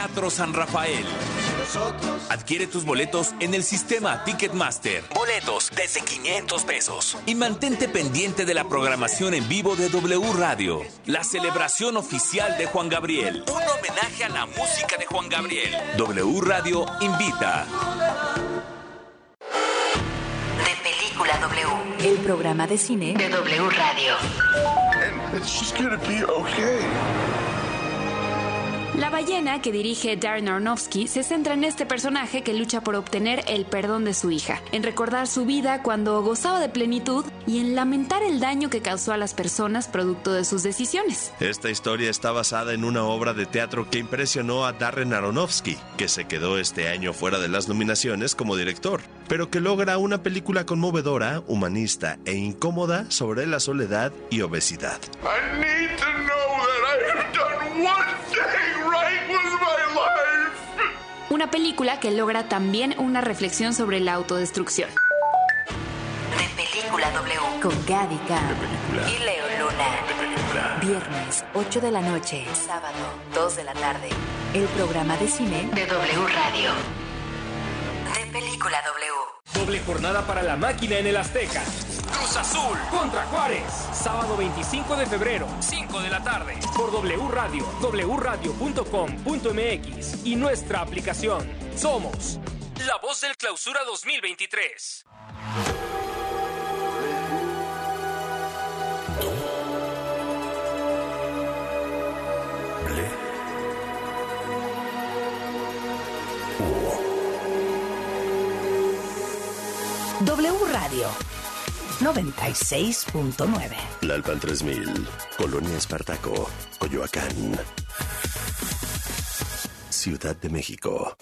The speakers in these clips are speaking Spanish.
Teatro San Rafael. Adquiere tus boletos en el sistema Ticketmaster. Boletos desde 500 pesos. Y mantente pendiente de la programación en vivo de W Radio, la celebración oficial de Juan Gabriel. Un homenaje a la música de Juan Gabriel. W Radio invita. De Película W, el programa de cine de W Radio. La ballena que dirige Darren Aronofsky se centra en este personaje que lucha por obtener el perdón de su hija, en recordar su vida cuando gozaba de plenitud y en lamentar el daño que causó a las personas producto de sus decisiones. Esta historia está basada en una obra de teatro que impresionó a Darren Aronofsky, que se quedó este año fuera de las nominaciones como director, pero que logra una película conmovedora, humanista e incómoda sobre la soledad y obesidad. I need to know that I have done one thing right with my life. Una película que logra también una reflexión sobre la autodestrucción. De Película W, con Gaby Cam y Leo Luna. Viernes, 8 de la noche, sábado, 2 de la tarde. El programa de cine de W Radio. De Película W. Doble jornada para la máquina en el Azteca. Cruz Azul. Contra Juárez. Sábado 25 de febrero, 5 de la tarde. Por W Radio, wradio.com.mx y nuestra aplicación. Somos la voz del clausura 2023. W Radio 96.9. La Alpan 3000, Colonia Espartaco, Coyoacán. Ciudad de México.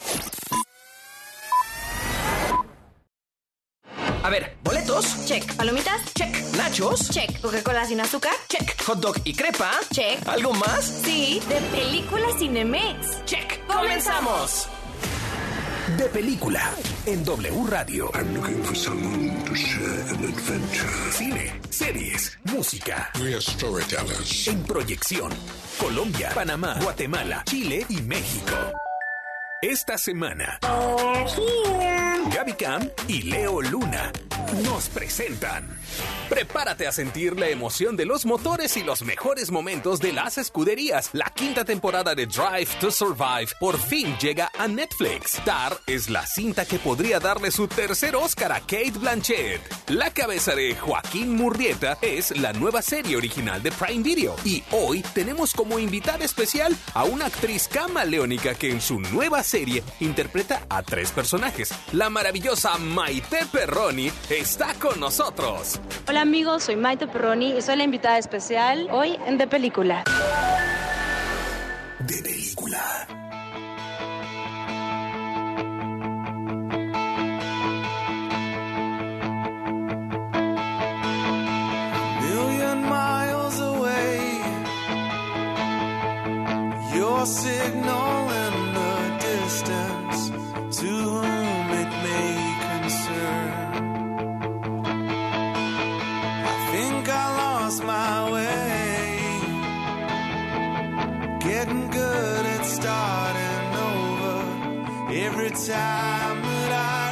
A ver, boletos. Check. ¿Palomitas? Check. Nachos. Check. ¿Coca-Cola sin azúcar? Check. Hot dog y crepa. Check. ¿Algo más? Sí, de película Cinemex. Check. ¡Comenzamos! De película en W Radio. I'm looking for someone to share an adventure. Cine, series, música. We are storytellers. En proyección. Colombia, Panamá, Guatemala, Chile y México. Esta semana. Gaby Cam y Leo Luna nos presentan. Prepárate a sentir la emoción de los motores y los mejores momentos de las escuderías. La quinta temporada de Drive to Survive por fin llega a Netflix. Tar es la cinta que podría darle su tercer Oscar a Kate Blanchett. La cabeza de Joaquín Murrieta es la nueva serie original de Prime Video. Y hoy tenemos como invitada especial a una actriz camaleónica que en su nueva serie interpreta a tres personajes. La maravillosa Maite Perroni está con nosotros. Hola amigos, soy Maite Perroni y soy la invitada especial hoy en De Película. De película. million miles away. Your signal Getting good at starting over. Every time that I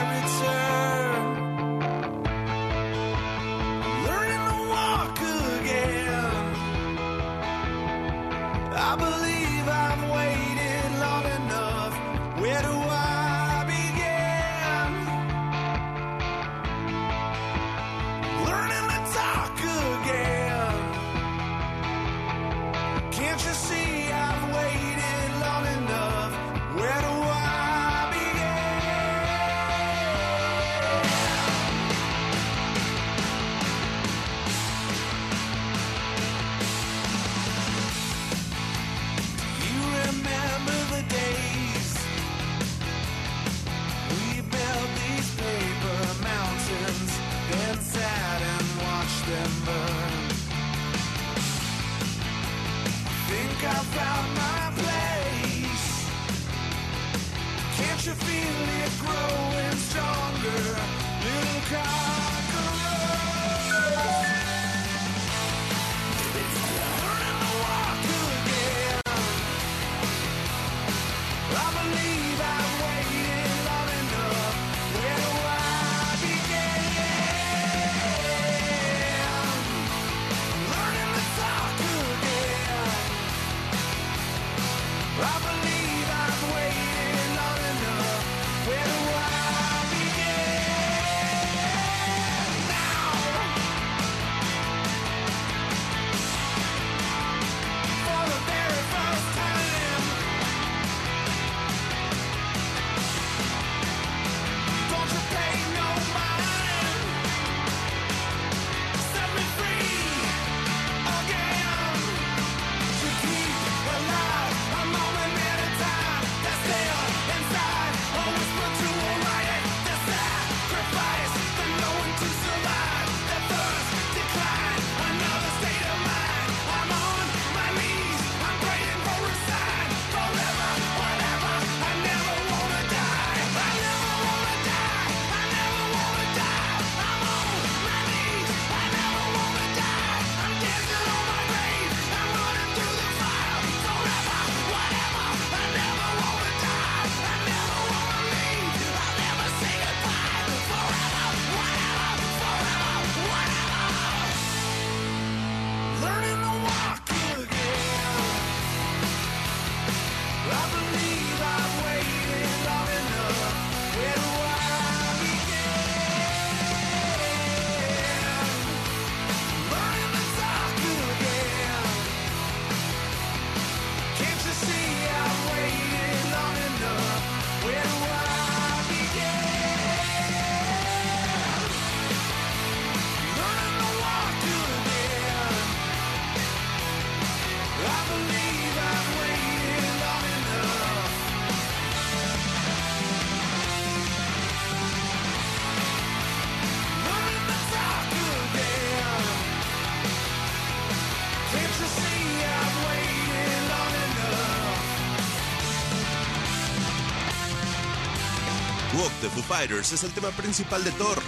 Fighters es el tema principal de Thor,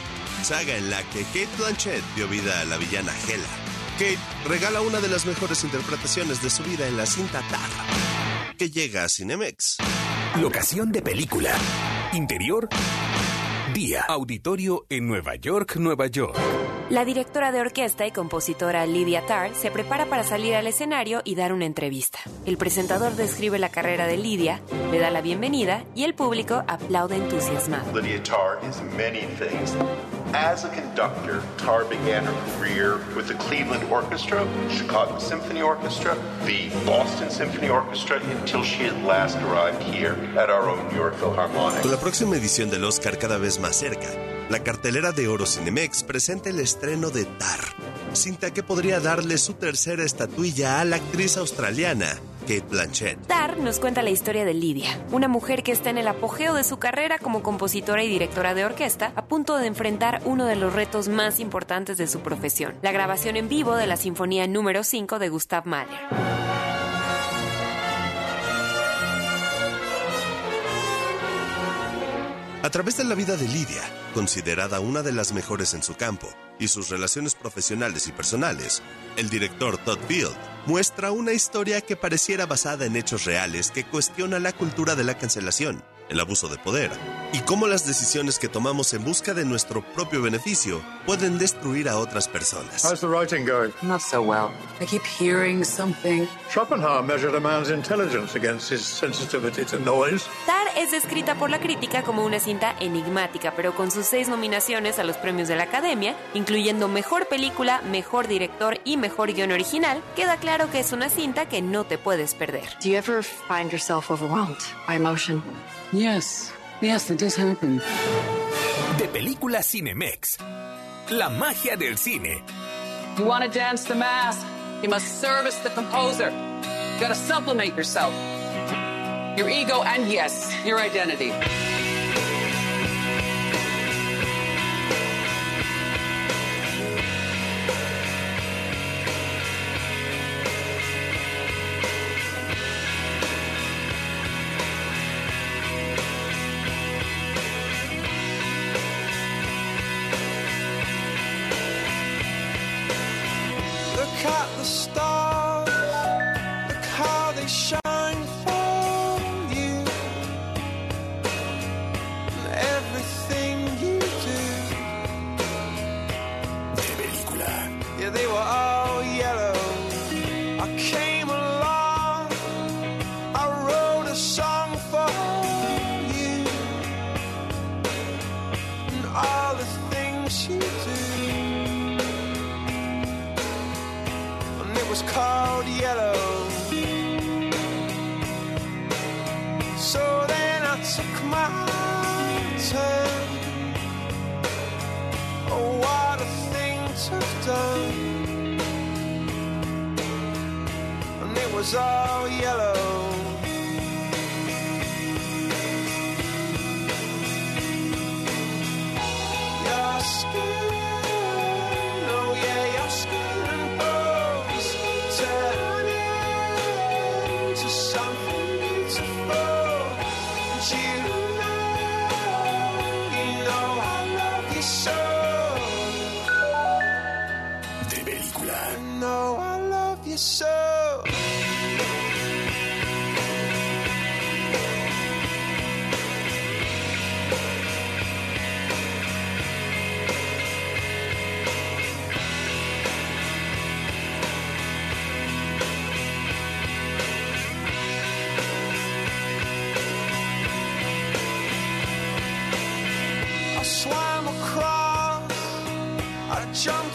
saga en la que Kate Blanchett dio vida a la villana Hela. Kate regala una de las mejores interpretaciones de su vida en la cinta Tar, que llega a Cinemex. Locación de película. Interior. Día. Auditorio en Nueva York, Nueva York. La directora de orquesta y compositora Lydia Tarr se prepara para salir al escenario y dar una entrevista. El presentador describe la carrera de Lydia, le da la bienvenida y el público aplaude entusiasmado. Lydia Tarr is many things. As a conductor, Tarr began her career with the Cleveland Orchestra, Chicago Symphony Orchestra, the Boston Symphony Orchestra, until she at last arrived here at our own New York Philharmonic. Con la próxima edición del Oscar cada vez más cerca, la cartelera de oro Cinemex presenta el estreno de Tar, cinta que podría darle su tercera estatuilla a la actriz australiana, Kate Blanchett. Tar nos cuenta la historia de Lydia, una mujer que está en el apogeo de su carrera como compositora y directora de orquesta, a punto de enfrentar uno de los retos más importantes de su profesión, la grabación en vivo de la Sinfonía número 5 de Gustav Mahler. A través de la vida de Lidia, considerada una de las mejores en su campo, y sus relaciones profesionales y personales, el director Todd Field muestra una historia que pareciera basada en hechos reales que cuestiona la cultura de la cancelación, el abuso de poder, y cómo las decisiones que tomamos en busca de nuestro propio beneficio pueden destruir a otras personas. How's the writing going? Not so well. I keep hearing something. Schopenhauer measured a man's intelligence against his sensitivity to noise. Tar es descrita por la crítica como una cinta enigmática, pero con sus seis nominaciones a los premios de la Academia, incluyendo Mejor Película, Mejor Director y Mejor Guión Original, queda claro que es una cinta que no te puedes perder. Do you ever find yourself overwhelmed by emotion? Yes. Yes, it does happen. De película Cinemex. La magia del cine. You want to dance the mass? You must service the composer. You gotta sublimate yourself. Your ego and, yes, your identity.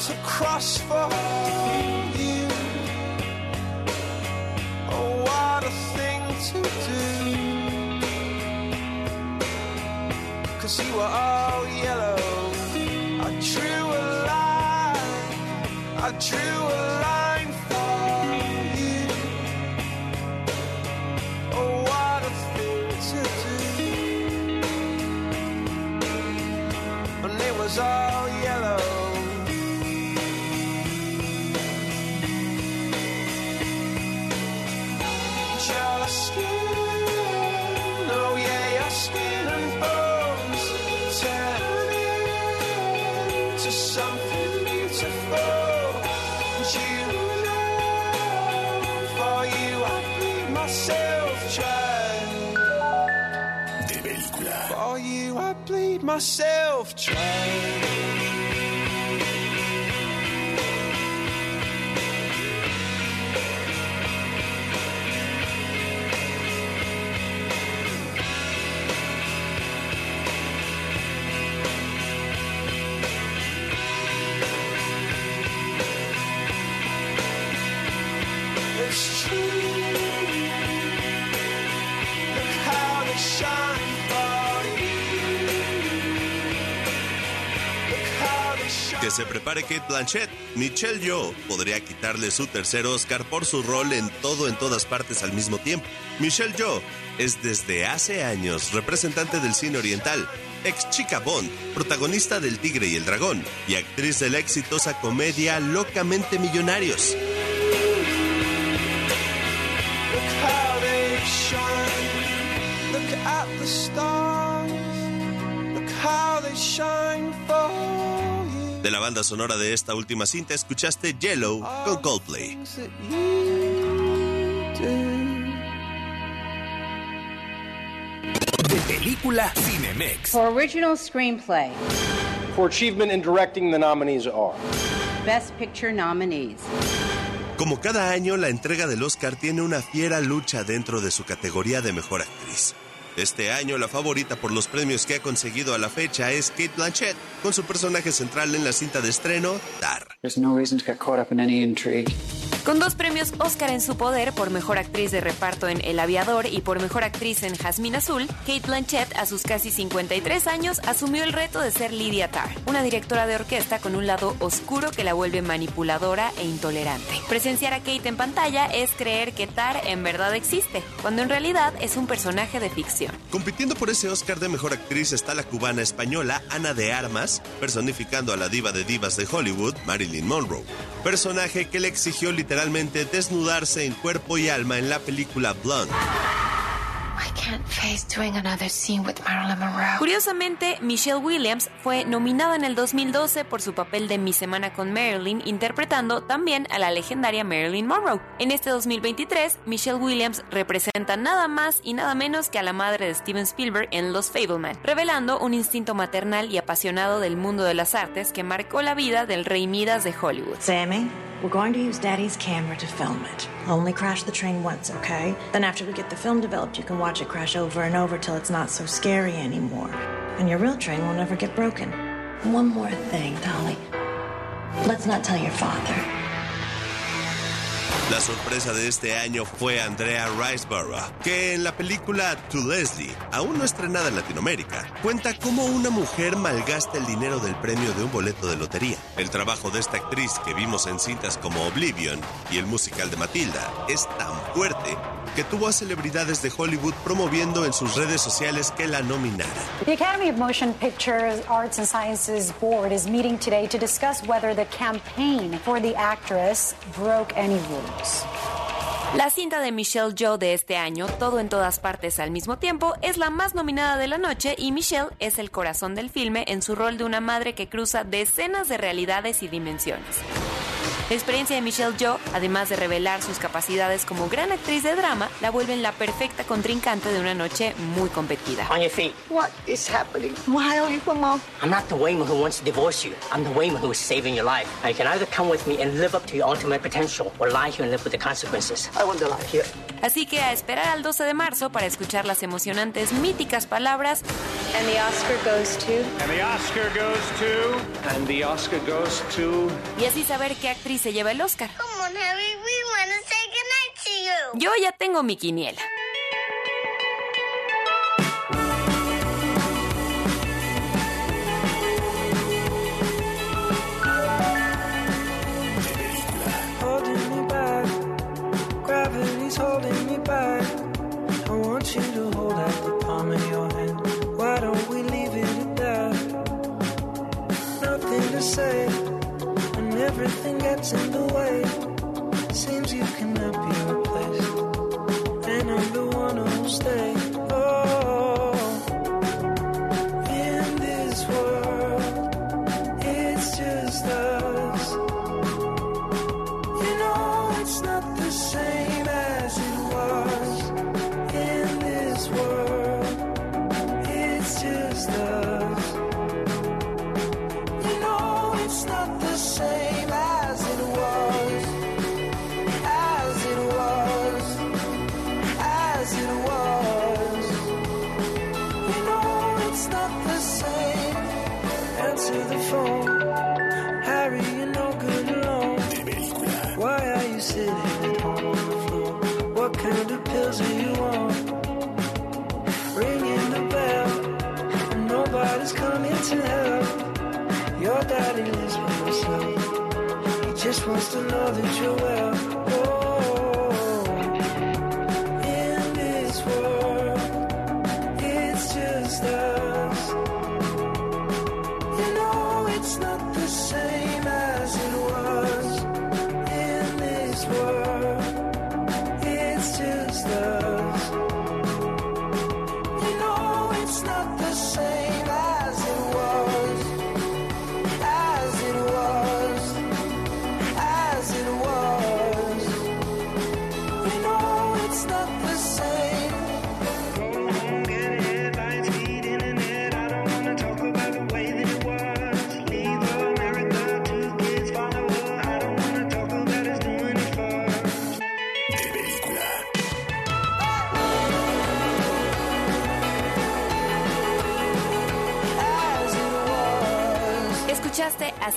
to cross for you. Oh, what a thing to do. Cause you were all yellow. I drew a line. I drew myself Que se prepare Kate Blanchett. Michelle Yeoh podría quitarle su tercer Oscar por su rol en todo en todas partes al mismo tiempo. Michelle Yeoh es desde hace años representante del cine oriental, ex chica Bond, protagonista del Tigre y el Dragón y actriz de la exitosa comedia Locamente Millonarios. How they shine. For. De la banda sonora de esta última cinta escuchaste Yellow con Coldplay. De película Cinemex. For original screenplay, For achievement in directing, the nominees are Best Picture nominees. Como cada año, la entrega del Oscar tiene una fiera lucha dentro de su categoría de mejor actriz. Este año, la favorita por los premios que ha conseguido a la fecha es Kate Blanchett, con su personaje central en la cinta de estreno, Tar. There's no reason to get caught up in any intrigue. Con dos premios Oscar en su poder por mejor actriz de reparto en El Aviador y por mejor actriz en Jasmine Azul, Kate Blanchett, a sus casi 53 años, asumió el reto de ser Lydia Tarr, una directora de orquesta con un lado oscuro que la vuelve manipuladora e intolerante. Presenciar a Kate en pantalla es creer que Tarr en verdad existe, cuando en realidad es un personaje de ficción. Compitiendo por ese Oscar de mejor actriz está la cubana española Ana de Armas, personificando a la diva de divas de Hollywood, Marilyn Monroe. Personaje que le exigió literalmente desnudarse en cuerpo y alma en la película Blonde. Curiosamente, Michelle Williams fue nominada en el 2012 por su papel de Mi Semana con Marilyn, interpretando también a la legendaria Marilyn Monroe. En este 2023, Michelle Williams representa nada más y nada menos que a la madre de Steven Spielberg en Los Fableman, revelando un instinto maternal y apasionado del mundo de las artes que marcó la vida del rey Midas de Hollywood. Sammy, we're going to use Daddy's camera to film it. Only crash the train once, okay? Then after we get the film developed, you can watch it crash over and over till it's not so scary anymore. And your real train will never get broken. One more thing, Dolly. Let's not tell your father. La sorpresa de este año fue Andrea Riseborough, que en la película To Leslie, aún no estrenada en Latinoamérica, cuenta cómo una mujer malgasta el dinero del premio de un boleto de lotería. El trabajo de esta actriz que vimos en cintas como Oblivion y el musical de Matilda es tan fuerte que tuvo a celebridades de Hollywood promoviendo en sus redes sociales que la nominaran. The Academy of Motion Pictures Arts and Sciences Board is meeting today to discuss whether the campaign for the actress broke any rules. La cinta de Michelle Yeoh de este año, Todo en todas partes al mismo tiempo, es la más nominada de la noche y Michelle es el corazón del filme en su rol de una madre que cruza decenas de realidades y dimensiones. La experiencia de Michelle Yeoh, además de revelar sus capacidades como gran actriz de drama, la vuelven la perfecta contrincante de una noche muy competida. On your feet. What is happening? Why are you Mom? I'm not the Wayman who wants to divorce you. I'm the Wayman who is saving your life. Now, you can either come with me and live up to your ultimate potential or lie here and live with the consequences. I want to lie here. Así que a esperar al 12 de marzo para escuchar las emocionantes, míticas palabras. And the Oscar goes to. And the Oscar goes to. And the Oscar goes to. Y así saber qué actriz se lleva el Oscar. Yo ya tengo mi quiniela.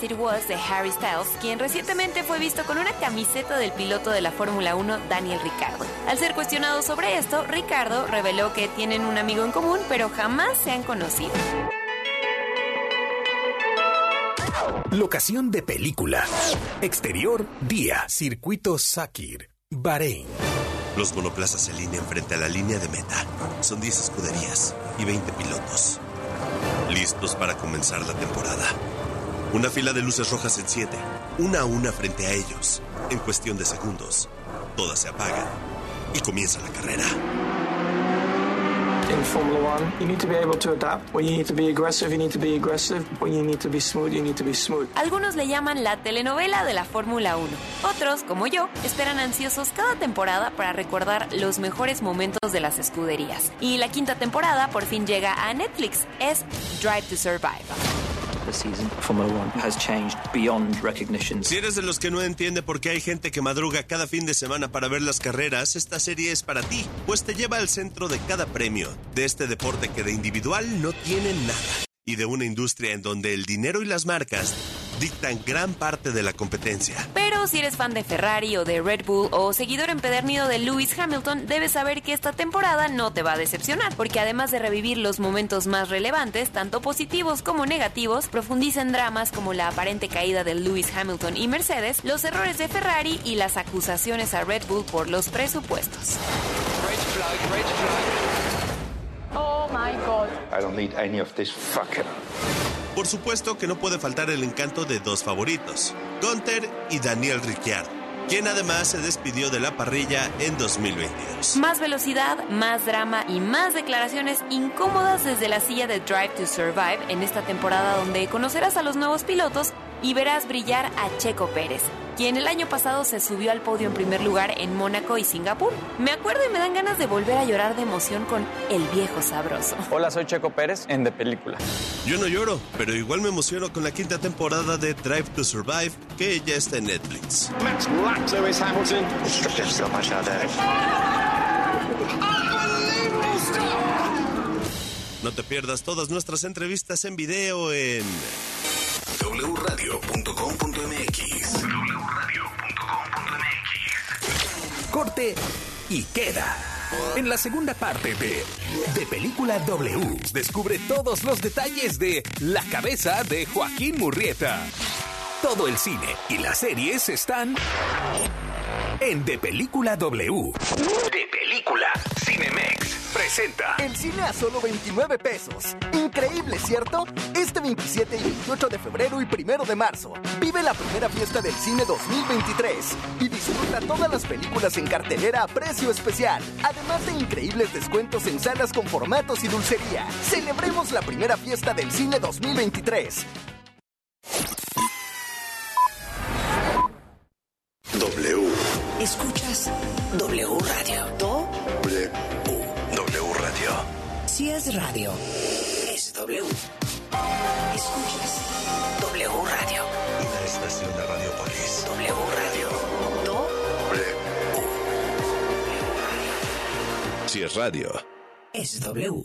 It Was de Harry Styles, quien recientemente fue visto con una camiseta del piloto de la Fórmula 1, Daniel Ricardo. Al ser cuestionado sobre esto, Ricardo reveló que tienen un amigo en común, pero jamás se han conocido. Locación de película. Exterior, día. Circuito Sakir, Bahrein. Los monoplazas se alinean frente a la línea de meta. Son 10 escuderías y 20 pilotos. Listos para comenzar la temporada. Una fila de luces rojas en 7, una a una frente a ellos. En cuestión de segundos, todas se apagan y comienza la carrera. In Formula One, you need to be able to adapt. When you need to be aggressive, you need to be aggressive. When you need to be smooth, you need to be smooth. Algunos le llaman la telenovela de la Fórmula 1. Otros, como yo, esperan ansiosos cada temporada para recordar los mejores momentos de las escuderías. Y la quinta temporada por fin llega a Netflix. Es Drive to Survive. Si eres de los que no entiende por qué hay gente que madruga cada fin de semana para ver las carreras, esta serie es para ti, pues te lleva al centro de cada premio, de este deporte que de individual no tiene nada, y de una industria en donde el dinero y las marcas dictan gran parte de la competencia. Pero si eres fan de Ferrari o de Red Bull o seguidor empedernido de Lewis Hamilton, debes saber que esta temporada no te va a decepcionar, porque además de revivir los momentos más relevantes, tanto positivos como negativos, profundiza en dramas como la aparente caída de Lewis Hamilton y Mercedes, los errores de Ferrari y las acusaciones a Red Bull por los presupuestos. Oh my god. I don't need any of this fucking. Por supuesto que no puede faltar el encanto de dos favoritos, Gunther y Daniel Ricciardo, quien además se despidió de la parrilla en 2022. Más velocidad, más drama y más declaraciones incómodas desde la silla de Drive to Survive en esta temporada donde conocerás a los nuevos pilotos y verás brillar a Checo Pérez, quien el año pasado se subió al podio en primer lugar en Mónaco y Singapur. Me acuerdo y me dan ganas de volver a llorar de emoción con El viejo sabroso. Hola, soy Checo Pérez en De Película. Yo no lloro, pero igual me emociono con la quinta temporada de Drive to Survive, que ya está en Netflix. Max Black, Lewis Hamilton. There's so much out there. No te pierdas todas nuestras entrevistas en video en wradio.com.mx. Corte y queda. En la segunda parte de De Película W, descubre todos los detalles de La cabeza de Joaquín Murrieta. Todo el cine y las series están en De Película W. De Película Cinemex presenta. El cine a solo 29 pesos. Increíble, ¿cierto? Este 27 y 28 de febrero y 1 de marzo. Vive la primera fiesta del cine 2023 y disfruta todas las películas en cartelera a precio especial. Además de increíbles descuentos en salas con formatos y dulcería. Celebremos la primera fiesta del cine 2023. W. Escuchas W Radio. Do W. W Radio. Si es radio, es W. Escuchas W Radio. Una estación de Radiopolis. W Radio. Do Si es radio. es W.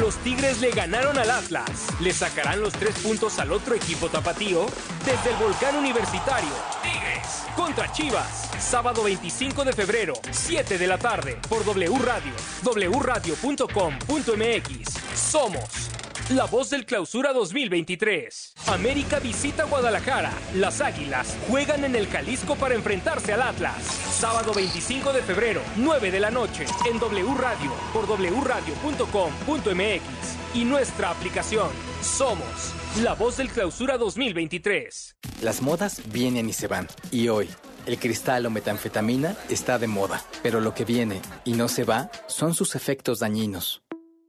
Los Tigres le ganaron al Atlas. ¿Le sacarán los tres puntos al otro equipo tapatío? Desde el Volcán Universitario. Tigres contra Chivas. Sábado 25 de febrero, 7 de la tarde, por W Radio, wradio.com.mx. Somos la voz del clausura 2023. América visita Guadalajara. Las Águilas juegan en el Jalisco para enfrentarse al Atlas. Sábado 25 de febrero, 9 de la noche, en W Radio, por wradio.com.mx y nuestra aplicación. Somos la voz del clausura 2023. Las modas vienen y se van. Y hoy, el cristal o metanfetamina está de moda. Pero lo que viene y no se va son sus efectos dañinos.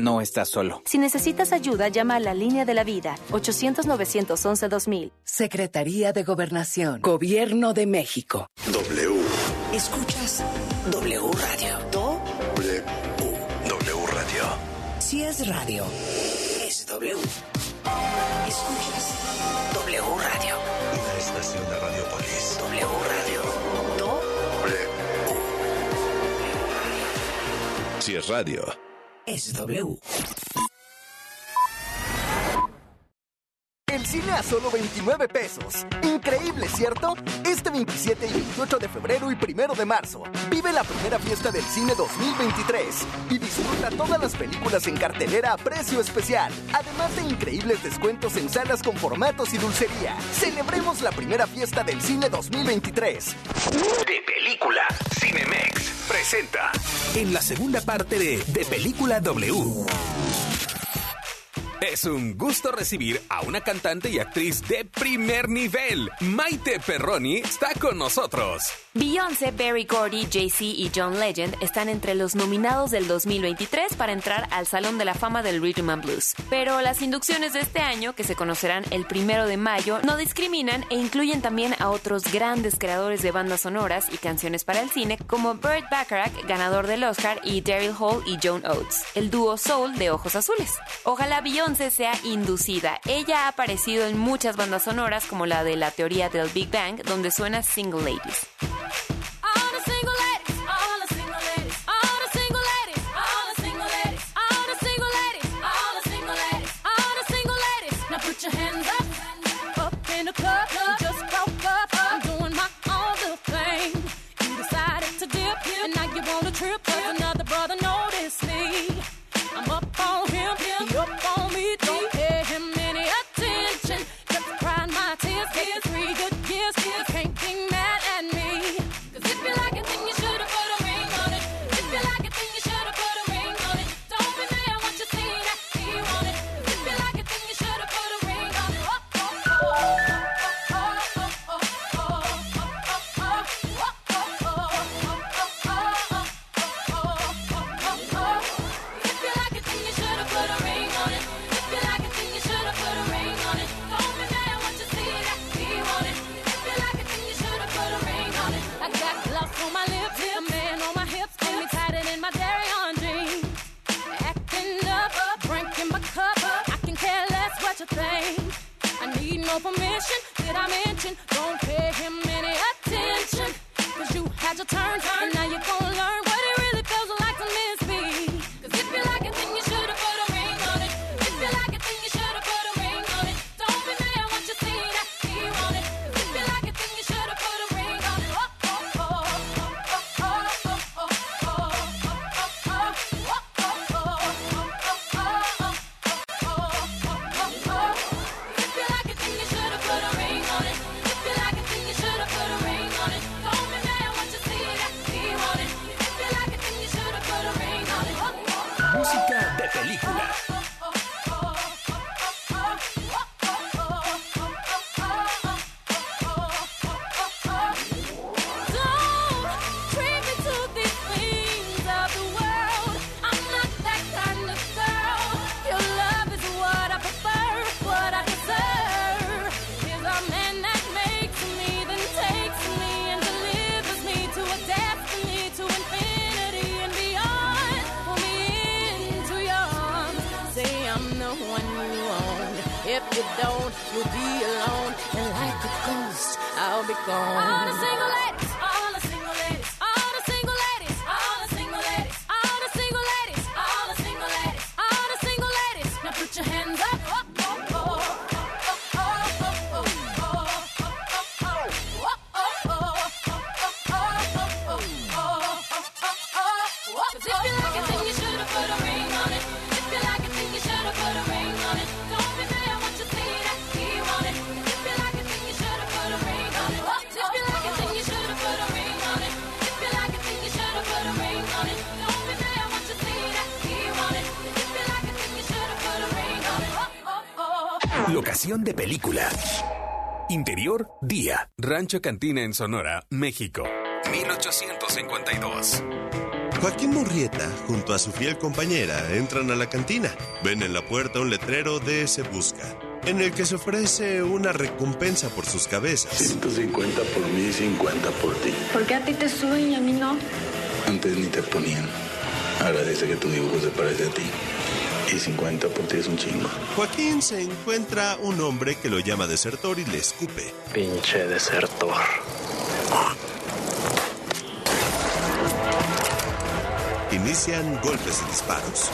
No estás solo. Si necesitas ayuda, llama a la línea de la vida 800-911-2000. Secretaría de Gobernación. Gobierno de México. W. Escuchas W Radio. Do. W. W Radio. Si es radio, es W. Escuchas W Radio. Una estación de Radiopolis. W Radio. Do. W. Si es radio. Es W. El cine a solo 29 pesos. Increíble, ¿cierto? Este 27 y 28 de febrero y 1 de marzo. Vive la primera fiesta del cine 2023 y disfruta todas las películas en cartelera a precio especial. Además de increíbles descuentos en salas con formatos y dulcería. Celebremos la primera fiesta del cine 2023. De película, Cinemex presenta en la segunda parte de De Película W. Es un gusto recibir a una cantante y actriz de primer nivel. Maite Perroni está con nosotros. Beyoncé, Barry Gordy, Jay-Z y John Legend están entre los nominados del 2023 para entrar al Salón de la Fama del Rhythm and Blues. Pero las inducciones de este año, que se conocerán el primero de mayo, no discriminan e incluyen también a otros grandes creadores de bandas sonoras y canciones para el cine, como Burt Bacharach, ganador del Oscar, y Daryl Hall y Joan Oates, el dúo soul de ojos azules. Ojalá Beyoncé sea inducida. Ella ha aparecido en muchas bandas sonoras, como la de la teoría del Big Bang, donde suena Single Ladies. Día. Rancho Cantina en Sonora, México. 1852. Joaquín Murrieta, junto a su fiel compañera, entran a la cantina. Ven en la puerta un letrero de Se Busca, en el que se ofrece una recompensa por sus cabezas. 150 por mí y 50 por ti. ¿Por qué a ti te suben y a mí no? Antes ni te ponían. Agradece que tu dibujo se parece a ti. Y 50 por ti es un chingo. Joaquín se encuentra un hombre que lo llama desertor y le escupe. Pinche desertor. Inician golpes y disparos.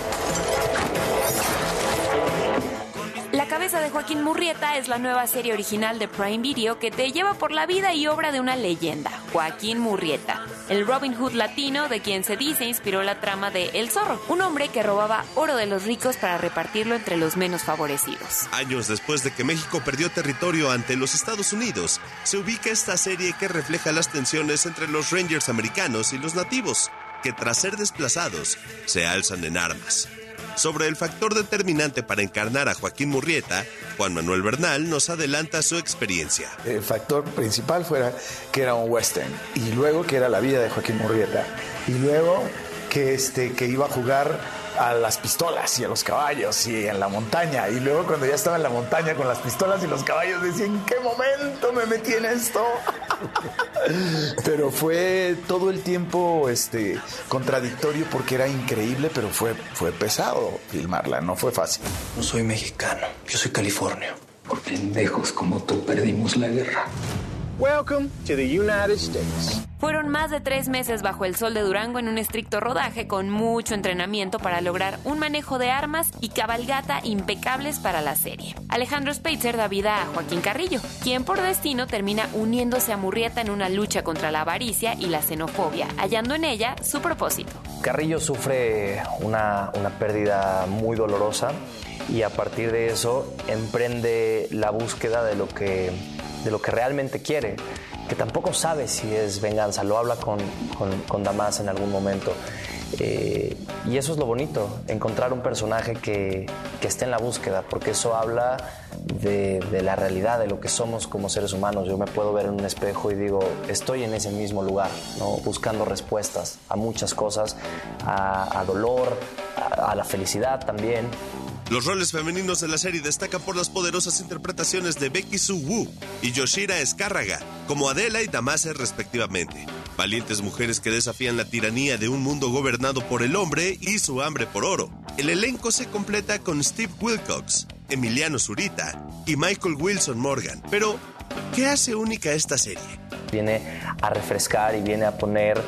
La cabeza de Joaquín Murrieta es la nueva serie original de Prime Video que te lleva por la vida y obra de una leyenda, Joaquín Murrieta, el Robin Hood latino de quien se dice inspiró la trama de El Zorro, un hombre que robaba oro de los ricos para repartirlo entre los menos favorecidos. Años después de que México perdió territorio ante los Estados Unidos, se ubica esta serie que refleja las tensiones entre los Rangers americanos y los nativos, que tras ser desplazados se alzan en armas. Sobre el factor determinante para encarnar a Joaquín Murrieta, Juan Manuel Bernal nos adelanta su experiencia. El factor principal fuera que era un western y luego que era la vida de Joaquín Murrieta y luego que, este, que iba a jugar a las pistolas y a los caballos y en la montaña. Y luego cuando ya estaba en la montaña con las pistolas y los caballos decía, ¿en qué momento me metí en esto? pero fue todo el tiempo este, contradictorio porque era increíble, pero fue, fue pesado filmarla, no fue fácil. No soy mexicano, yo soy californio. Por pendejos como tú perdimos la guerra. Welcome to the United States. Fueron más de tres meses bajo el sol de Durango en un estricto rodaje con mucho entrenamiento para lograr un manejo de armas y cabalgata impecables para la serie. Alejandro Speitzer da vida a Joaquín Carrillo, quien por destino termina uniéndose a Murrieta en una lucha contra la avaricia y la xenofobia, hallando en ella su propósito. Carrillo sufre una, una pérdida muy dolorosa y a partir de eso emprende la búsqueda de lo que de lo que realmente quiere, que tampoco sabe si es venganza, lo habla con, con, Damas en algún momento. Eh, y eso es lo bonito, encontrar un personaje que, que esté en la búsqueda, porque eso habla de, la realidad, de lo que somos como seres humanos. Yo me puedo ver en un espejo y digo, estoy en ese mismo lugar, ¿no? buscando respuestas a muchas cosas, a, dolor, a la felicidad también. Los roles femeninos de la serie destacan por las poderosas interpretaciones de Becky Sue Woo y Yoshira Escárraga, como Adela y Damase respectivamente. Valientes mujeres que desafían la tiranía de un mundo gobernado por el hombre y su hambre por oro. El elenco se completa con Steve Wilcox, Emiliano Zurita y Michael Wilson Morgan. Pero, ¿qué hace única esta serie? Viene a refrescar y viene a poner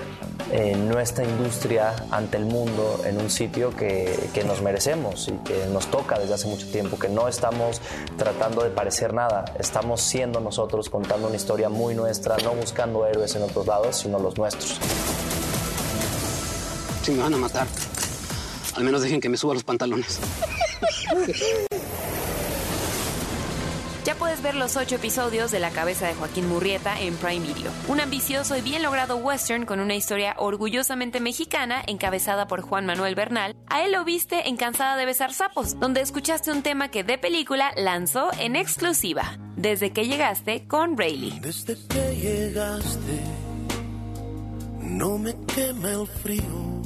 eh, nuestra industria ante el mundo en un sitio que, que, nos merecemos y que nos toca desde hace mucho tiempo, que no estamos tratando de parecer nada, estamos siendo nosotros contando una historia muy nuestra, no buscando héroes en otros lados, sino los nuestros. Si me van a matar, al menos dejen que me suba los pantalones. Ya puedes ver los ocho episodios de La cabeza de Joaquín Murrieta en Prime Video. Un ambicioso y bien logrado western con una historia orgullosamente mexicana encabezada por Juan Manuel Bernal. A él lo viste en Cansada de besar sapos, donde escuchaste un tema que de película lanzó en exclusiva. Desde que llegaste con Rayleigh. Desde que llegaste, no me quema el frío,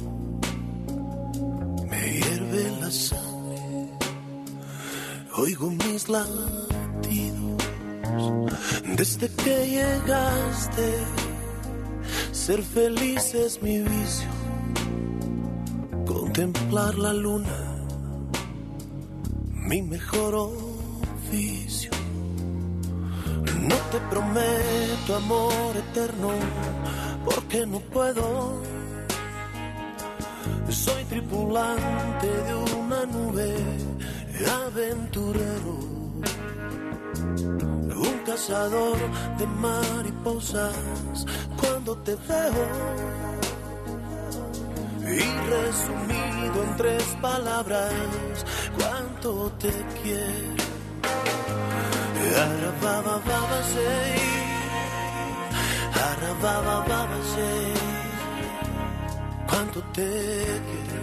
me hierve la sangre, oigo mis labios desde que llegaste, ser feliz es mi vicio. Contemplar la luna, mi mejor oficio. No te prometo amor eterno, porque no puedo. Soy tripulante de una nube, aventurero un cazador de mariposas cuando te veo. Y resumido en tres palabras, cuánto te quiero. Arababa baba sei, baba cuánto te quiero.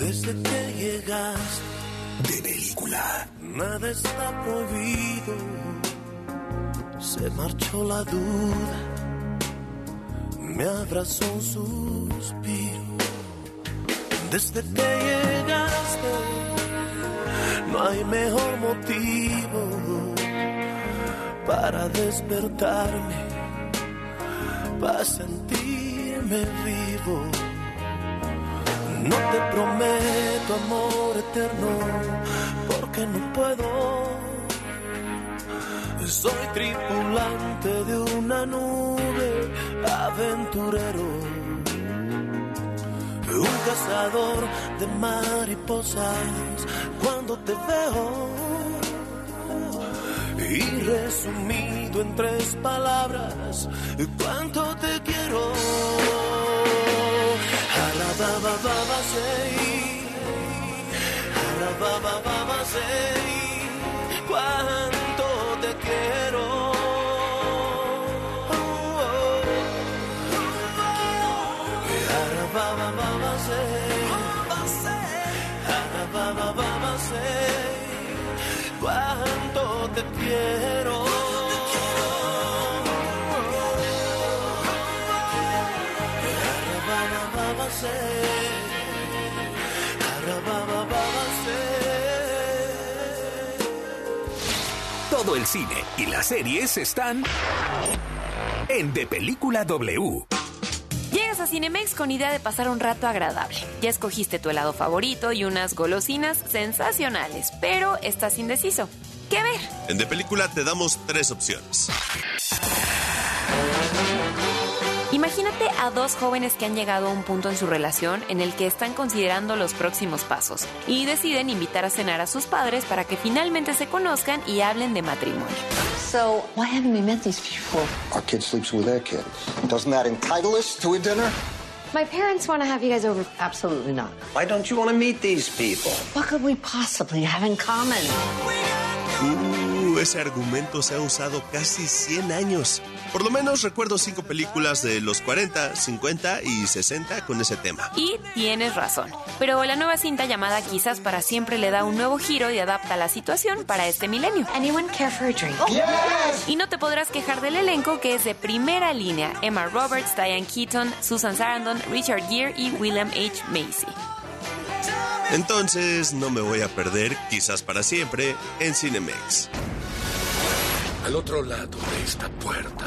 Desde que llegas de película, nada está prohibido. Se marchó la duda, me abrazó un suspiro. Desde que llegaste, no hay mejor motivo para despertarme, para sentirme vivo. No te prometo amor eterno, porque no puedo. Soy tripulante de una nube, aventurero, un cazador de mariposas. Cuando te veo, y resumido en tres palabras, cuánto te quiero. Te quiero. Todo el cine y las series están en De Película W. A Cinemex con idea de pasar un rato agradable. Ya escogiste tu helado favorito y unas golosinas sensacionales, pero estás indeciso. ¿Qué ver? En De Película te damos tres opciones. Imagínate a dos jóvenes que han llegado a un punto en su relación en el que están considerando los próximos pasos y deciden invitar a cenar a sus padres para que finalmente se conozcan y hablen de matrimonio. So, why haven't we met these people? Our kid sleeps with their kid. Doesn't that entitle us to a dinner? My parents want to have you guys over. Absolutely not. Why don't you want to meet these people? What could we possibly have in common? Ese argumento se ha usado casi 100 años. Por lo menos recuerdo cinco películas de los 40, 50 y 60 con ese tema. Y tienes razón. Pero la nueva cinta llamada Quizás para siempre le da un nuevo giro y adapta la situación para este milenio. Anyone care for a drink? Y no te podrás quejar del elenco que es de primera línea. Emma Roberts, Diane Keaton, Susan Sarandon, Richard Gere y William H. Macy. Entonces no me voy a perder, quizás para siempre, en Cinemex. Al otro lado de esta puerta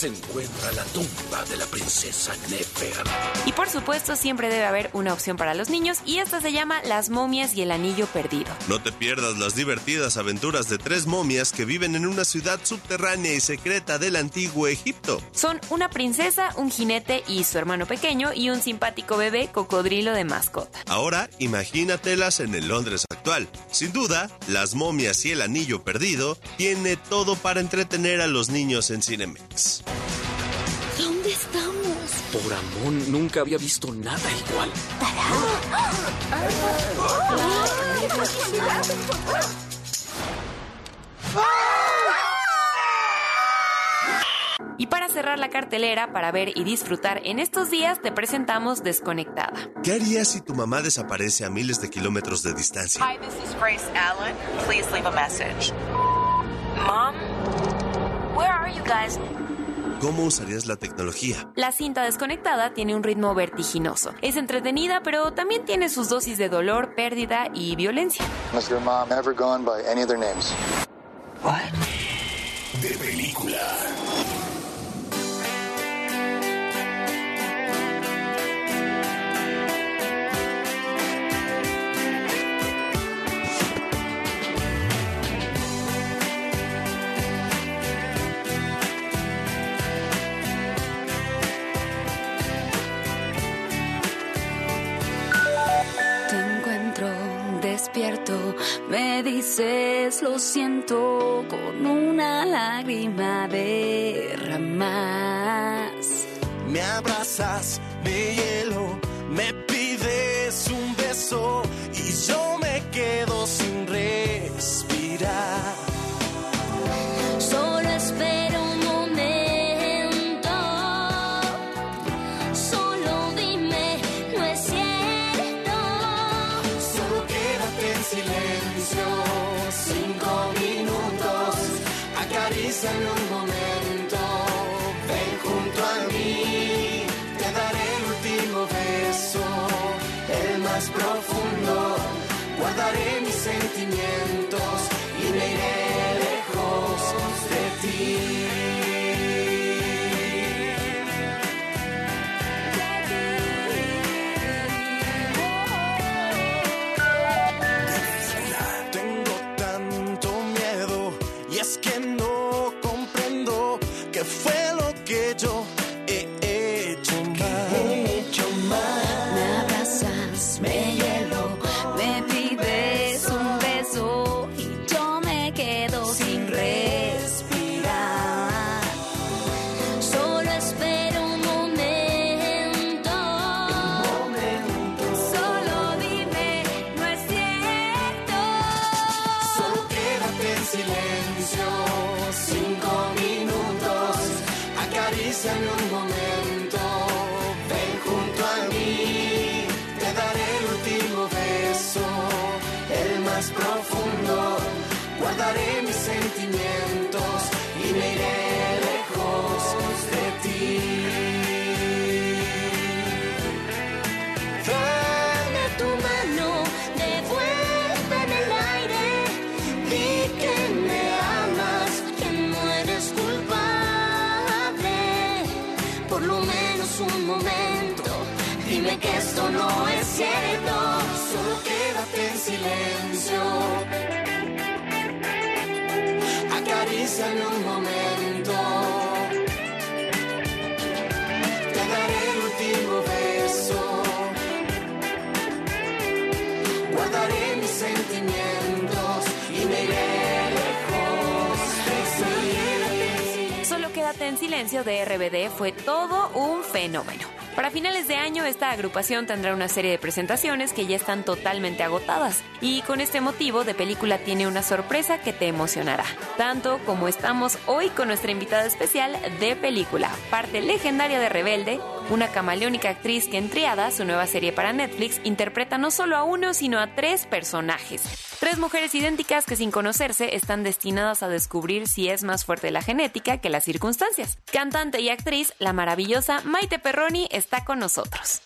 se encuentra la tumba de la princesa Nefer. Y por supuesto siempre debe haber una opción para los niños y esta se llama Las momias y el anillo perdido. No te pierdas las divertidas aventuras de tres momias que viven en una ciudad subterránea y secreta del antiguo Egipto. Son una princesa, un jinete y su hermano pequeño y un simpático bebé cocodrilo de mascota. Ahora imagínatelas en el Londres actual. Sin duda, Las momias y el anillo perdido tiene todo para entretener a los niños en Cinemex. ¿Dónde estamos? Por amor, nunca había visto nada igual. Y para cerrar la cartelera, para ver y disfrutar en estos días, te presentamos Desconectada. ¿Qué harías si tu mamá desaparece a miles de kilómetros de distancia? Hi, this is Grace Allen. Please leave a message. Mom, where are you guys? ¿Cómo usarías la tecnología? La cinta desconectada tiene un ritmo vertiginoso. Es entretenida, pero también tiene sus dosis de dolor, pérdida y violencia. Has your despierto, me dices lo siento con una lágrima derramas. Me abrazas, me hielo, me de RBD fue todo un fenómeno. Para finales de año, esta agrupación tendrá una serie de presentaciones que ya están totalmente agotadas. Y con este motivo, de película tiene una sorpresa que te emocionará. Tanto como estamos hoy con nuestra invitada especial de película, parte legendaria de Rebelde, una camaleónica actriz que en Triada, su nueva serie para Netflix, interpreta no solo a uno, sino a tres personajes. Tres mujeres idénticas que sin conocerse están destinadas a descubrir si es más fuerte la genética que las circunstancias. Cantante y actriz, la maravillosa Maite Perroni está con nosotros.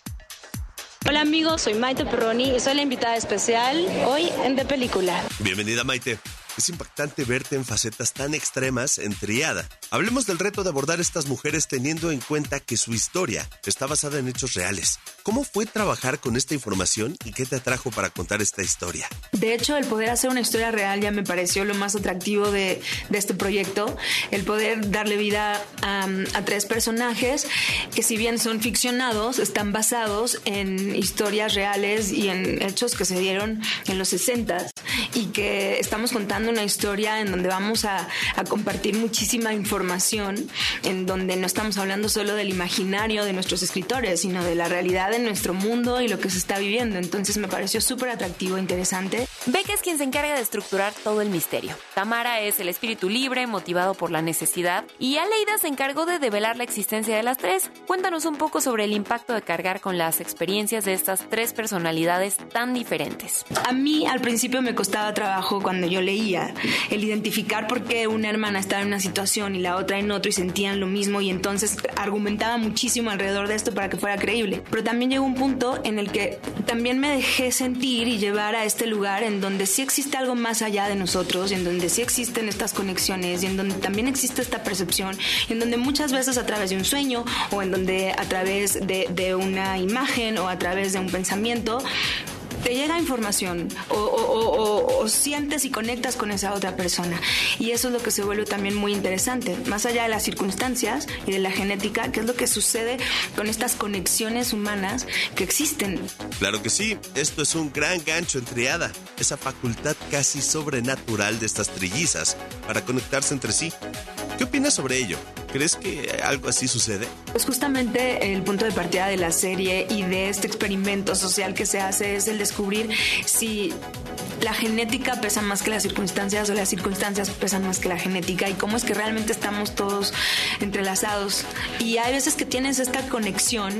Hola amigos, soy Maite Perroni y soy la invitada especial hoy en De Película. Bienvenida Maite. Es impactante verte en facetas tan extremas en Triada. Hablemos del reto de abordar estas mujeres teniendo en cuenta que su historia está basada en hechos reales. ¿Cómo fue trabajar con esta información y qué te atrajo para contar esta historia? De hecho, el poder hacer una historia real ya me pareció lo más atractivo de, este proyecto. El poder darle vida a, a, tres personajes que si bien son ficcionados, están basados en historias reales y en hechos que se dieron en los 60 y que estamos contando una historia en donde vamos a, a, compartir muchísima información, en donde no estamos hablando solo del imaginario de nuestros escritores, sino de la realidad de nuestro mundo y lo que se está viviendo. Entonces me pareció súper atractivo, e interesante. Beck es quien se encarga de estructurar todo el misterio. Tamara es el espíritu libre, motivado por la necesidad, y Aleida se encargó de develar la existencia de las tres. Cuéntanos un poco sobre el impacto de cargar con las experiencias de estas tres personalidades tan diferentes. A mí al principio me costaba trabajo cuando yo leía el identificar por qué una hermana estaba en una situación y la otra en otro y sentían lo mismo y entonces argumentaba muchísimo alrededor de esto para que fuera creíble. Pero también llegó un punto en el que también me dejé sentir y llevar a este lugar en donde sí existe algo más allá de nosotros, y en donde sí existen estas conexiones y en donde también existe esta percepción y en donde muchas veces a través de un sueño o en donde a través de, de una imagen o a través de un pensamiento te llega información o, sientes y conectas con esa otra persona. Y eso es lo que se vuelve también muy interesante, más allá de las circunstancias y de la genética, que es lo que sucede con estas conexiones humanas que existen. Claro que sí, esto es un gran gancho en triada, esa facultad casi sobrenatural de estas trillizas para conectarse entre sí. ¿Qué opinas sobre ello? ¿Crees que algo así sucede? Pues justamente el punto de partida de la serie y de este experimento social que se hace es el descubrir si la genética pesa más que las circunstancias o las circunstancias pesan más que la genética y cómo es que realmente estamos todos entrelazados. Y hay veces que tienes esta conexión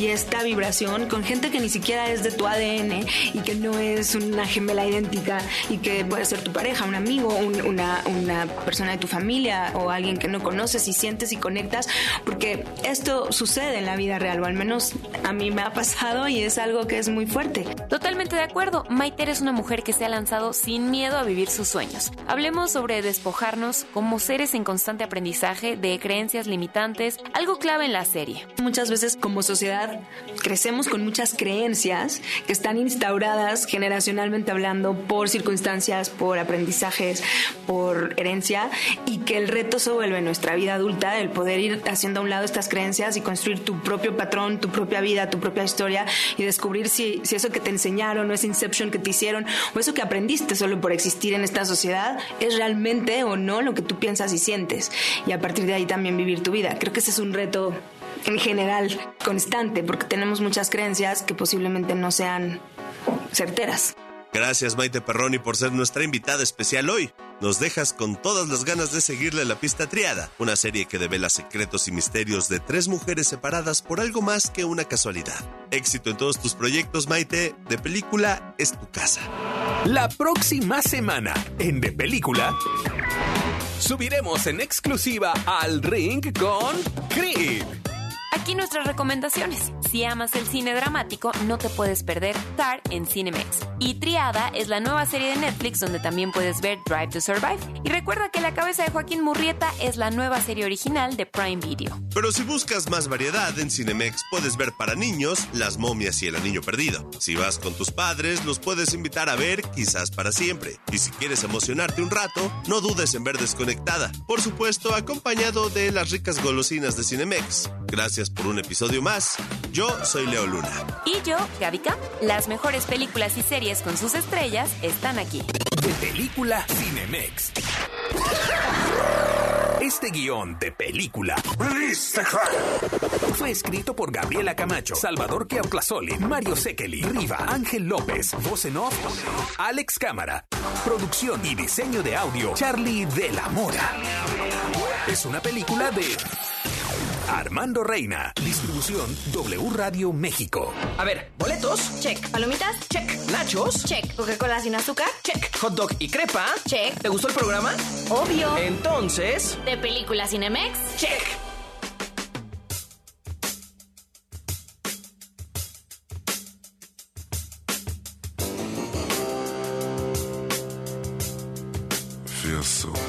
y esta vibración con gente que ni siquiera es de tu ADN y que no es una gemela idéntica y que puede ser tu pareja, un amigo, un, una, una persona de tu familia o alguien que no conoces y sientes y conectas, porque esto sucede en la vida real, o al menos a mí me ha pasado y es algo que es muy fuerte. Totalmente de acuerdo. Maiter es una mujer que se ha lanzado sin miedo a vivir sus sueños. Hablemos sobre despojarnos como seres en constante aprendizaje de creencias limitantes, algo clave en la serie. Muchas veces como sociedad crecemos con muchas creencias que están instauradas generacionalmente hablando por circunstancias, por aprendizajes, por herencia y que el reto se vuelve en nuestra vida adulta el poder ir haciendo a un lado estas creencias y construir tu propio patrón, tu propia vida, tu propia historia y descubrir si, si eso que te enseñaron o ese inception que te hicieron o eso que aprendiste solo por existir en esta sociedad es realmente o no lo que tú piensas y sientes y a partir de ahí también vivir tu vida. Creo que ese es un reto en general constante porque tenemos muchas creencias que posiblemente no sean certeras. Gracias Maite Perroni por ser nuestra invitada especial hoy nos dejas con todas las ganas de seguirle la pista triada, una serie que devela secretos y misterios de tres mujeres separadas por algo más que una casualidad. Éxito en todos tus proyectos, Maite. De película es tu casa. La próxima semana, en De Película, subiremos en exclusiva al ring con Creed. Aquí nuestras recomendaciones. Si amas el cine dramático, no te puedes perder Tar en Cinemex. Y Triada es la nueva serie de Netflix donde también puedes ver Drive to Survive. Y recuerda que La cabeza de Joaquín Murrieta es la nueva serie original de Prime Video. Pero si buscas más variedad en Cinemex, puedes ver para niños Las momias y el anillo perdido. Si vas con tus padres, los puedes invitar a ver quizás para siempre. Y si quieres emocionarte un rato, no dudes en ver Desconectada. Por supuesto, acompañado de las ricas golosinas de Cinemex. Gracias por un episodio más. Yo soy Leo Luna. Y yo, Gabica, las mejores películas y series con sus estrellas están aquí. De Película Cinemex. Este guion de película fue escrito por Gabriela Camacho, Salvador Keautlazoli, Mario Sekeli, Riva, Ángel López, voz en off, Alex Cámara, producción y diseño de audio, Charlie de la Mora. Es una película de Armando Reina, distribución W Radio México. A ver, boletos. Check. ¿Palomitas? Check. Nachos. Check. ¿Coca-Cola sin azúcar? Check. Hot dog y crepa. Check. ¿Te gustó el programa? Obvio. Entonces. ¿De película Cinemex? Check. feels so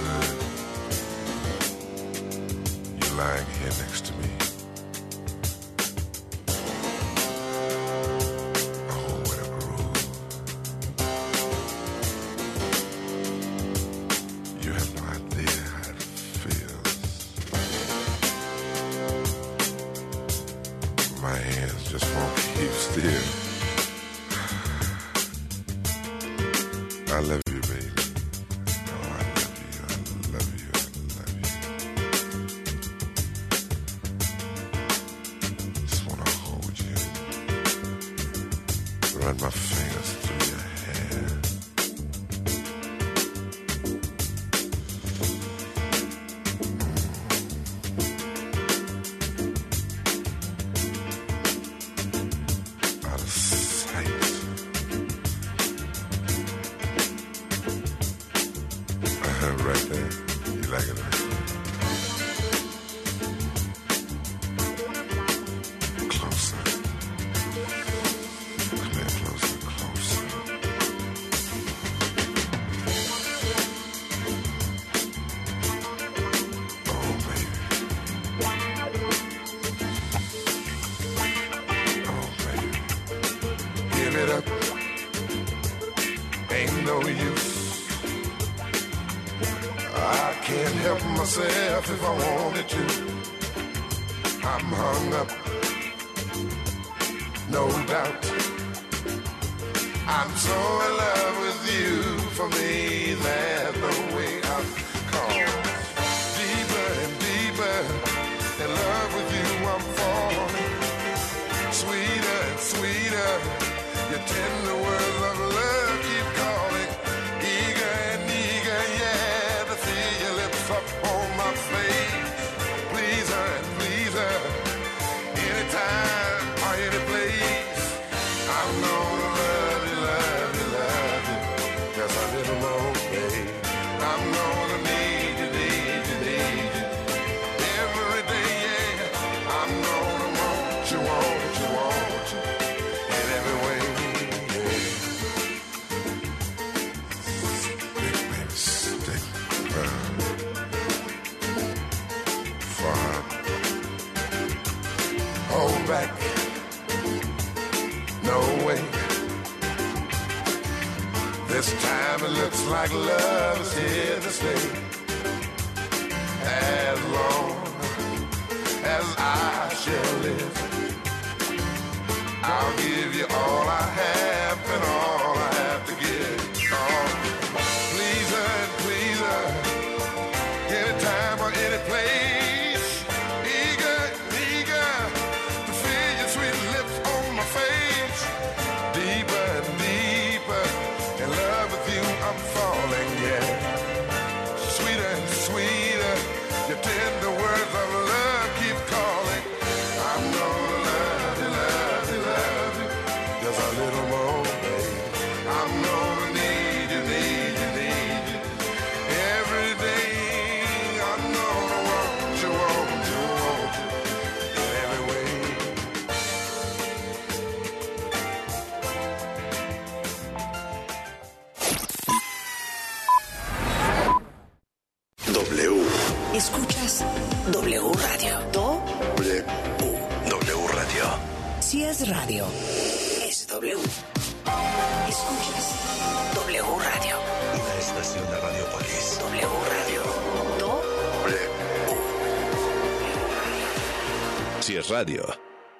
es radio.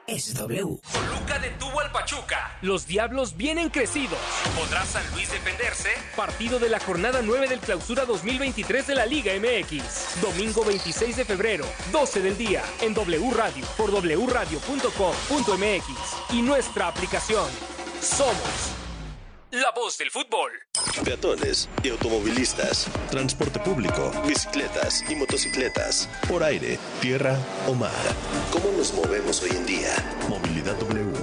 Es W. Toluca detuvo al Pachuca. Los Diablos vienen crecidos. ¿Podrá San Luis defenderse? Partido de la jornada 9 del Clausura 2023 de la Liga MX. Domingo 26 de febrero, 12 del día, en W Radio, por wradio.com.mx y nuestra aplicación. Somos la voz del fútbol. Peatones y automovilistas, transporte público, bicicletas y motocicletas, por aire, tierra o mar. ¿Cómo nos movemos hoy en día? Movilidad W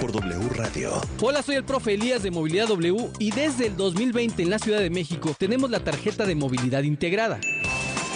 por W Radio. Hola, soy el profe Elías de Movilidad W y desde el 2020 en la Ciudad de México tenemos la tarjeta de movilidad integrada.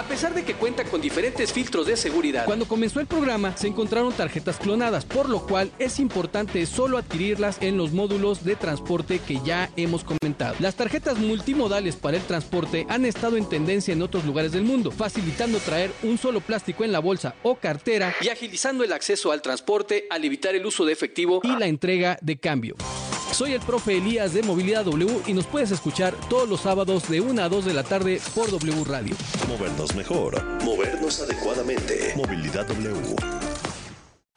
A pesar de que cuenta con diferentes filtros de seguridad, cuando comenzó el programa se encontraron tarjetas clonadas, por lo cual es importante solo adquirirlas en los módulos de transporte que ya hemos comentado. Las tarjetas multimodales para el transporte han estado en tendencia en otros lugares del mundo, facilitando traer un solo plástico en la bolsa o cartera y agilizando el acceso al transporte al evitar el uso de efectivo y la entrega de cambio. Soy el profe Elías de Movilidad W y nos puedes escuchar todos los sábados de 1 a 2 de la tarde por W Radio. Movernos mejor, movernos adecuadamente. Movilidad W.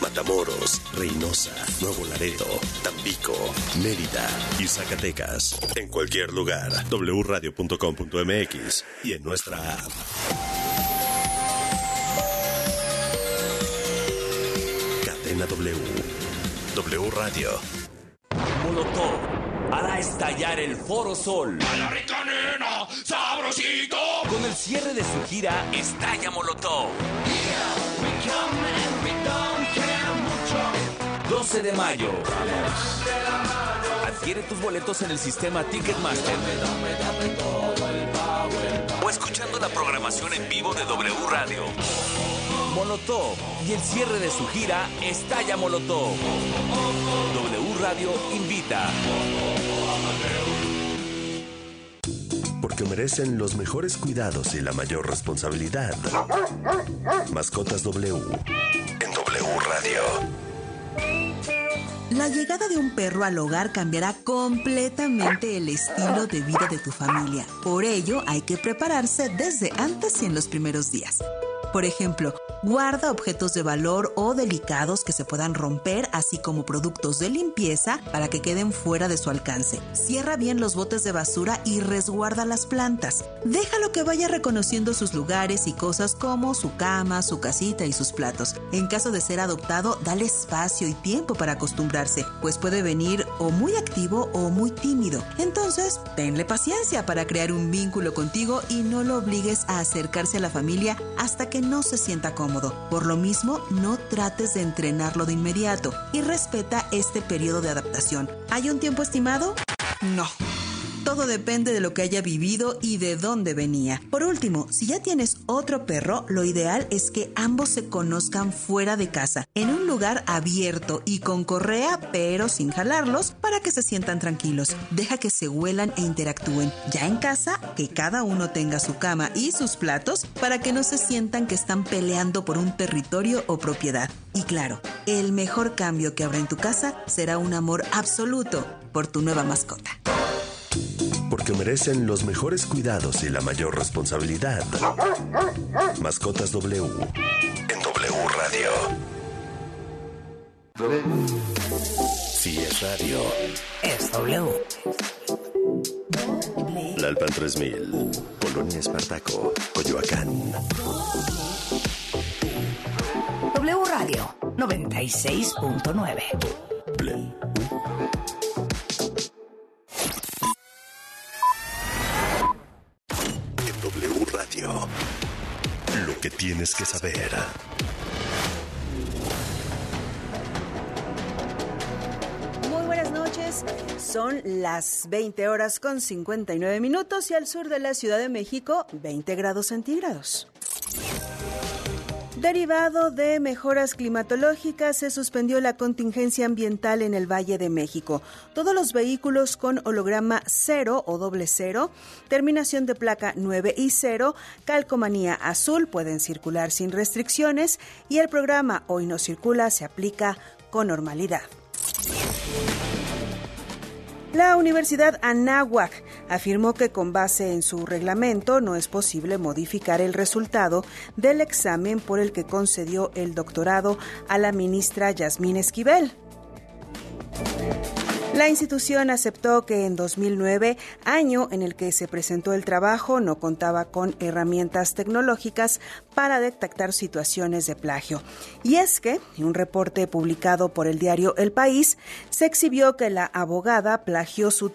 Matamoros, Reynosa, Nuevo Laredo, Tampico, Mérida y Zacatecas. En cualquier lugar, wradio.com.mx y en nuestra app. Cadena W. W Radio. Molotov hará estallar el Foro Sol. nena, sabrosito. Con el cierre de su gira Estalla Molotov. 12 de mayo. Adquiere tus boletos en el sistema Ticketmaster. O escuchando la programación en vivo de W Radio. Molotov y el cierre de su gira Estalla Molotov. W Radio invita. Porque merecen los mejores cuidados y la mayor responsabilidad. Mascotas W. En W Radio. La llegada de un perro al hogar cambiará completamente el estilo de vida de tu familia. Por ello, hay que prepararse desde antes y en los primeros días. Por ejemplo, guarda objetos de valor o delicados que se puedan romper, así como productos de limpieza para que queden fuera de su alcance. Cierra bien los botes de basura y resguarda las plantas. Déjalo que vaya reconociendo sus lugares y cosas como su cama, su casita y sus platos. En caso de ser adoptado, dale espacio y tiempo para acostumbrarse, pues puede venir o muy activo o muy tímido. Entonces, tenle paciencia para crear un vínculo contigo y no lo obligues a acercarse a la familia hasta que no se sienta cómodo. Por lo mismo, no trates de entrenarlo de inmediato y respeta este periodo de adaptación. ¿Hay un tiempo estimado? No. Todo depende de lo que haya vivido y de dónde venía. Por último, si ya tienes otro perro, lo ideal es que ambos se conozcan fuera de casa, en un lugar abierto y con correa, pero sin jalarlos, para que se sientan tranquilos. Deja que se huelan e interactúen. Ya en casa, que cada uno tenga su cama y sus platos para que no se sientan que están peleando por un territorio o propiedad. Y claro, el mejor cambio que habrá en tu casa será un amor absoluto por tu nueva mascota. Porque merecen los mejores cuidados y la mayor responsabilidad. Mascotas W. En W Radio. Si es radio. Es W. Lalpan 3000. Colonia Espartaco. Coyoacán. W Radio 96.9. Lo que tienes que saber. Muy buenas noches. Son las 20 horas con 59 minutos y al sur de la Ciudad de México 20 grados centígrados. Derivado de mejoras climatológicas, se suspendió la contingencia ambiental en el Valle de México. Todos los vehículos con holograma 0 o doble cero, terminación de placa 9 y 0, calcomanía azul pueden circular sin restricciones y el programa Hoy no circula se aplica con normalidad. La Universidad Anáhuac afirmó que con base en su reglamento no es posible modificar el resultado del examen por el que concedió el doctorado a la ministra Yasmín Esquivel. La institución aceptó que en 2009, año en el que se presentó el trabajo, no contaba con herramientas tecnológicas para detectar situaciones de plagio. Y es que, en un reporte publicado por el diario El País, se exhibió que la abogada plagió su